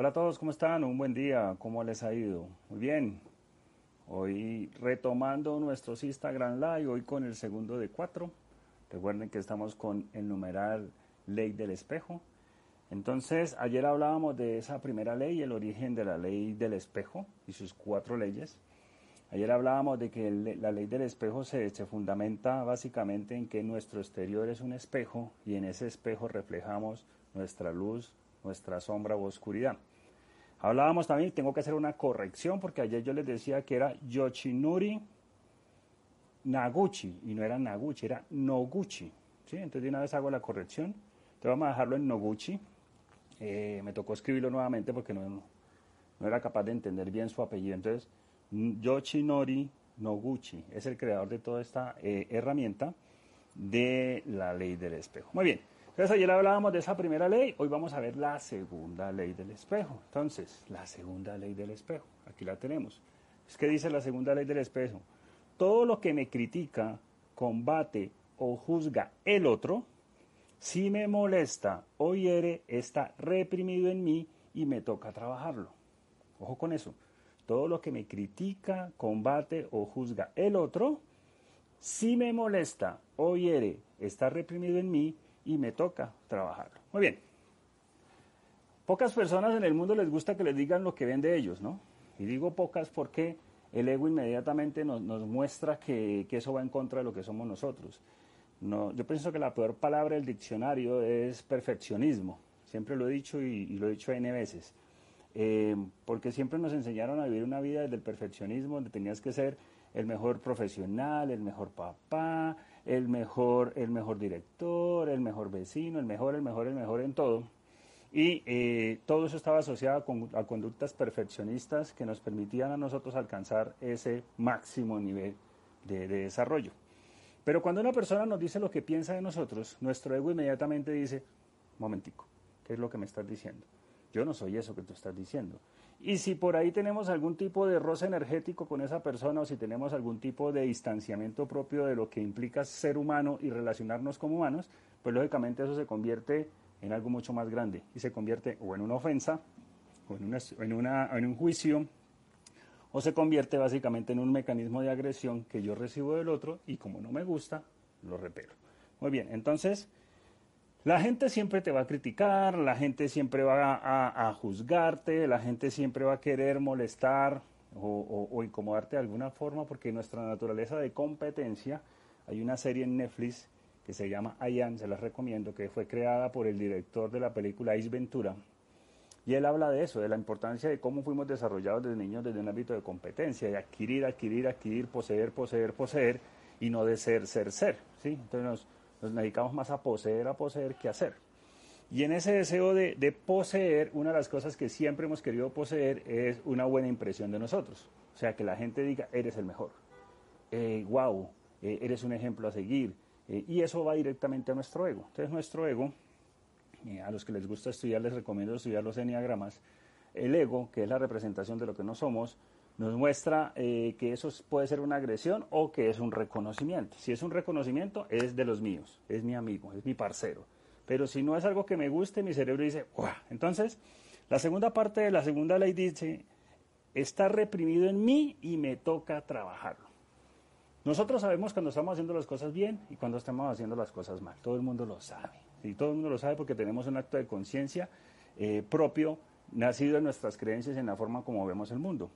Hola a todos, ¿cómo están? Un buen día, ¿cómo les ha ido? Muy bien. Hoy retomando nuestros Instagram Live, hoy con el segundo de cuatro. Recuerden que estamos con el numeral Ley del Espejo. Entonces, ayer hablábamos de esa primera ley, el origen de la ley del espejo y sus cuatro leyes. Ayer hablábamos de que la ley del espejo se, se, fundamenta básicamente en que nuestro exterior es un espejo y en ese espejo reflejamos nuestra luz, nuestra sombra o oscuridad. Hablábamos también, tengo que hacer una corrección porque ayer yo les decía que era Yoshinuri Naguchi y no era Naguchi, era Noguchi. ¿sí? Entonces de una vez hago la corrección. Entonces vamos a dejarlo en Noguchi. Eh, me tocó escribirlo nuevamente porque no, no era capaz de entender bien su apellido. Entonces, Yoshinori Noguchi es el creador de toda esta eh, herramienta de la ley del espejo. Muy bien. Entonces ayer hablábamos de esa primera ley, hoy vamos a ver la segunda ley del espejo. Entonces, la segunda ley del espejo, aquí la tenemos. Es que dice la segunda ley del espejo, todo lo que me critica, combate o juzga el otro, si me molesta o hiere, está reprimido en mí y me toca trabajarlo. Ojo con eso. Todo lo que me critica, combate o juzga el otro, si me molesta o hiere, está reprimido en mí y me toca trabajarlo. Muy bien. Pocas personas en el mundo les gusta que les digan lo que ven de ellos, ¿no? Y digo pocas porque el ego inmediatamente nos, muestra que, eso va en contra de lo que somos nosotros. No, yo pienso que la peor palabra del diccionario es perfeccionismo. Siempre lo he dicho y, lo he dicho N veces. Eh, porque siempre nos enseñaron a vivir una vida desde el perfeccionismo, donde tenías que ser el mejor profesional, el mejor papá, el mejor, el mejor director, el mejor vecino, el mejor, el mejor, el mejor en todo. Y eh, todo eso estaba asociado a, conductas perfeccionistas que nos permitían a nosotros alcanzar ese máximo nivel de, desarrollo. Pero cuando una persona nos dice lo que piensa de nosotros, nuestro ego inmediatamente dice, momentico, ¿qué es lo que me estás diciendo? Yo no soy eso que tú estás diciendo. Y si por ahí tenemos algún tipo de roce energético con esa persona o si tenemos algún tipo de distanciamiento propio de lo que implica ser humano y relacionarnos como humanos, pues lógicamente eso se convierte en algo mucho más grande y se convierte o en una ofensa o en, en, un juicio o se convierte básicamente en un mecanismo de agresión que yo recibo del otro y como no me gusta, lo repelo. Muy bien, entonces la gente siempre te va a criticar, la gente siempre va a, juzgarte, la gente siempre va a querer molestar o, incomodarte de alguna forma porque nuestra naturaleza de competencia, hay una serie en Netflix que se llama Ayan, se las recomiendo, que fue creada por el director de la película Ace Ventura. Y él habla de eso, de la importancia de cómo fuimos desarrollados desde niños desde un ámbito de competencia, de adquirir, adquirir, adquirir, poseer, poseer, poseer, y no de ser, ser, ser. ¿sí? Entonces nos, dedicamos más a poseer, a poseer que a hacer. Y en ese deseo de, poseer, una de las cosas que siempre hemos querido poseer es una buena impresión de nosotros. O sea, que la gente diga, eres el mejor. Eh, wow, eh, eres un ejemplo a seguir. Eh, y eso va directamente a nuestro ego. Entonces, nuestro ego, eh, a los que les gusta estudiar, les recomiendo estudiar los enneagramas. El ego, que es la representación de lo que no somos, nos muestra eh, que eso puede ser una agresión o que es un reconocimiento. Si es un reconocimiento, es de los míos, es mi amigo, es mi parcero. Pero si no es algo que me guste, mi cerebro dice, ¡guau! Entonces, la segunda parte de la segunda ley dice, está reprimido en mí y me toca trabajarlo. Nosotros sabemos cuando estamos haciendo las cosas bien y cuando estamos haciendo las cosas mal. Todo el mundo lo sabe. Y todo el mundo lo sabe porque tenemos un acto de conciencia eh, propio, nacido en nuestras creencias y en la forma como vemos el mundo.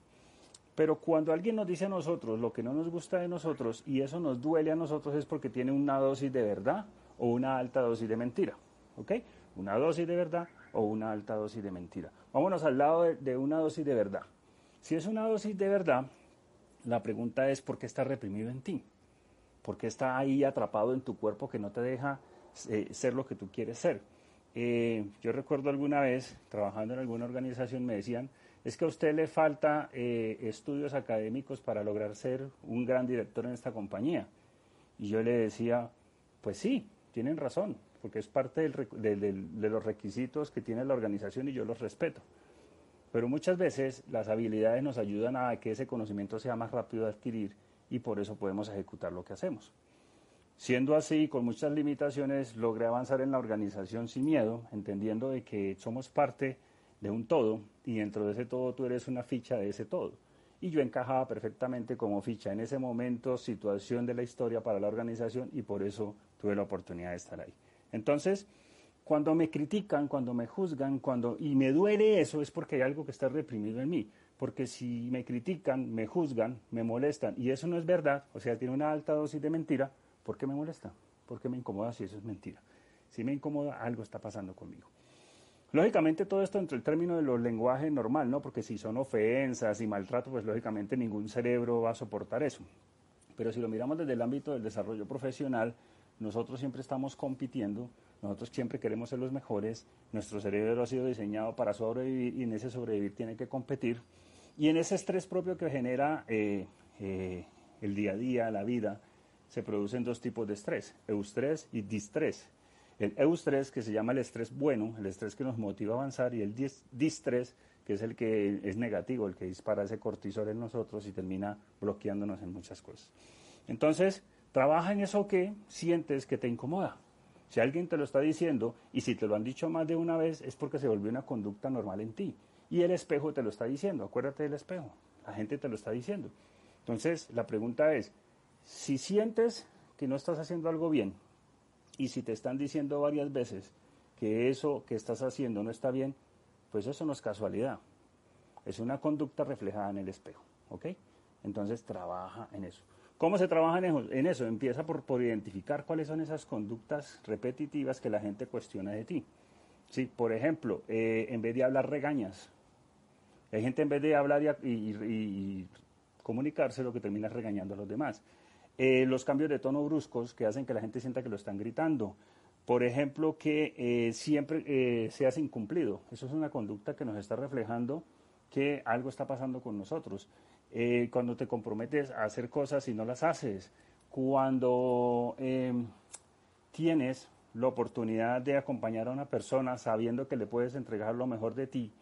Pero cuando alguien nos dice a nosotros lo que no nos gusta de nosotros y eso nos duele a nosotros es porque tiene una dosis de verdad o una alta dosis de mentira. ¿Ok? Una dosis de verdad o una alta dosis de mentira. Vámonos al lado de, una dosis de verdad. Si es una dosis de verdad, la pregunta es ¿por qué está reprimido en ti? ¿Por qué está ahí atrapado en tu cuerpo que no te deja eh, ser lo que tú quieres ser? eh, yo recuerdo alguna vez, trabajando en alguna organización, me decían, es que a usted le falta eh, estudios académicos para lograr ser un gran director en esta compañía. Y yo le decía, pues sí, tienen razón, porque es parte de los requisitos que tiene la organización y yo los respeto. Pero muchas veces las habilidades nos ayudan a que ese conocimiento sea más rápido de adquirir y por eso podemos ejecutar lo que hacemos. Siendo así, con muchas limitaciones, logré avanzar en la organización sin miedo, entendiendo de que somos parte de un todo y dentro de ese todo tú eres una ficha de ese todo. Y yo encajaba perfectamente como ficha en ese momento, situación de la historia para la organización y por eso tuve la oportunidad de estar ahí. Entonces, cuando me critican, cuando me juzgan, cuando y me duele eso es porque hay algo que está reprimido en mí, porque si me critican, me juzgan, me molestan y eso no es verdad, o sea, tiene una alta dosis de mentira, ¿por qué me molesta? ¿Por qué me incomoda si eso es mentira? Si me incomoda, algo está pasando conmigo. Lógicamente todo esto entre el término de los lenguajes normal, ¿no? Porque si son ofensas y maltrato, pues lógicamente ningún cerebro va a soportar eso. Pero si lo miramos desde el ámbito del desarrollo profesional, nosotros siempre estamos compitiendo, nosotros siempre queremos ser los mejores, nuestro cerebro ha sido diseñado para sobrevivir y en ese sobrevivir tiene que competir. Y en ese estrés propio que genera eh, eh, el día a día, la vida, se producen dos tipos de estrés, eustrés y distrés. El eustrés, que se llama el estrés bueno, el estrés que nos motiva a avanzar, y el distrés, que es el que es negativo, el que dispara ese cortisol en nosotros y termina bloqueándonos en muchas cosas. Entonces, trabaja en eso que sientes que te incomoda. Si alguien te lo está diciendo y si te lo han dicho más de una vez es porque se volvió una conducta normal en ti. Y el espejo te lo está diciendo, acuérdate del espejo, la gente te lo está diciendo. Entonces, la pregunta es, si sientes que no estás haciendo algo bien, y si te están diciendo varias veces que eso que estás haciendo no está bien, pues eso no es casualidad. Es una conducta reflejada en el espejo. ¿Ok? Entonces trabaja en eso. ¿Cómo se trabaja en eso? Empieza por, por identificar cuáles son esas conductas repetitivas que la gente cuestiona de ti. Sí, por ejemplo, eh, en vez de hablar regañas. Hay gente en vez de hablar y, y comunicarse lo que termina regañando a los demás. Eh, los cambios de tono bruscos que hacen que la gente sienta que lo están gritando. Por ejemplo, que eh, siempre eh, seas incumplido. Eso es una conducta que nos está reflejando que algo está pasando con nosotros. cuando te comprometes a hacer cosas y no las haces. Cuando em, tienes la oportunidad de acompañar a una persona sabiendo que le puedes entregar lo mejor de ti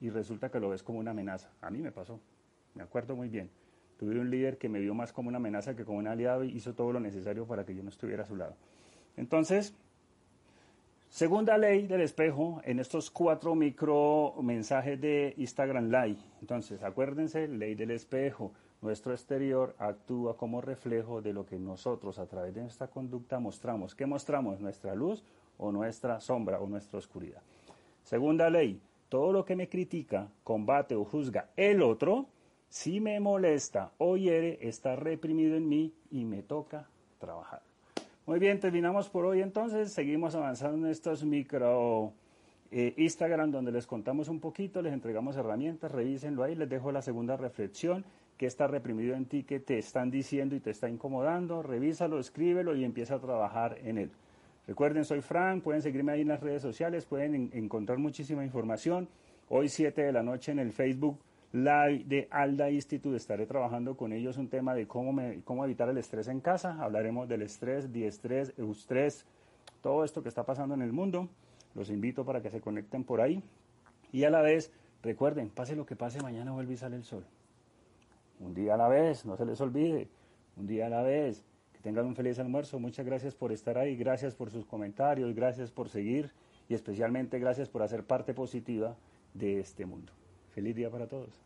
y resulta que lo ves como una amenaza. A mí me pasó, me acuerdo muy bien. Tuve un líder que me vio más como una amenaza que como un aliado y hizo todo lo necesario para que yo no estuviera a su lado. Entonces, segunda ley del espejo en estos cuatro micro mensajes de Instagram Live. Entonces, acuérdense, ley del espejo. Nuestro exterior actúa como reflejo de lo que nosotros a través de nuestra conducta mostramos. ¿Qué mostramos? ¿Nuestra luz o nuestra sombra o nuestra oscuridad? Segunda ley, todo lo que me critica, combate o juzga el otro, si me molesta o hiere, está reprimido en mí y me toca trabajar. Muy bien, terminamos por hoy entonces. Seguimos avanzando en estos micro eh, Instagram donde les contamos un poquito, les entregamos herramientas, revísenlo ahí, les dejo la segunda reflexión, que está reprimido en ti, que te están diciendo y te está incomodando, revísalo, escríbelo y empieza a trabajar en él. Recuerden, soy Frank, pueden seguirme ahí en las redes sociales, pueden encontrar muchísima información. Hoy 7 de la noche en el Facebook Live de Alda Institute. Estaré trabajando con ellos un tema de cómo, cómo evitar el estrés en casa. Hablaremos del estrés, diestrés, eustrés, todo esto que está pasando en el mundo. Los invito para que se conecten por ahí. Y a la vez, recuerden, pase lo que pase, mañana vuelve y sale el sol. Un día a la vez, no se les olvide. Un día a la vez. Que tengan un feliz almuerzo. Muchas gracias por estar ahí. Gracias por sus comentarios. Gracias por seguir. Y especialmente gracias por hacer parte positiva de este mundo. Feliz día para todos.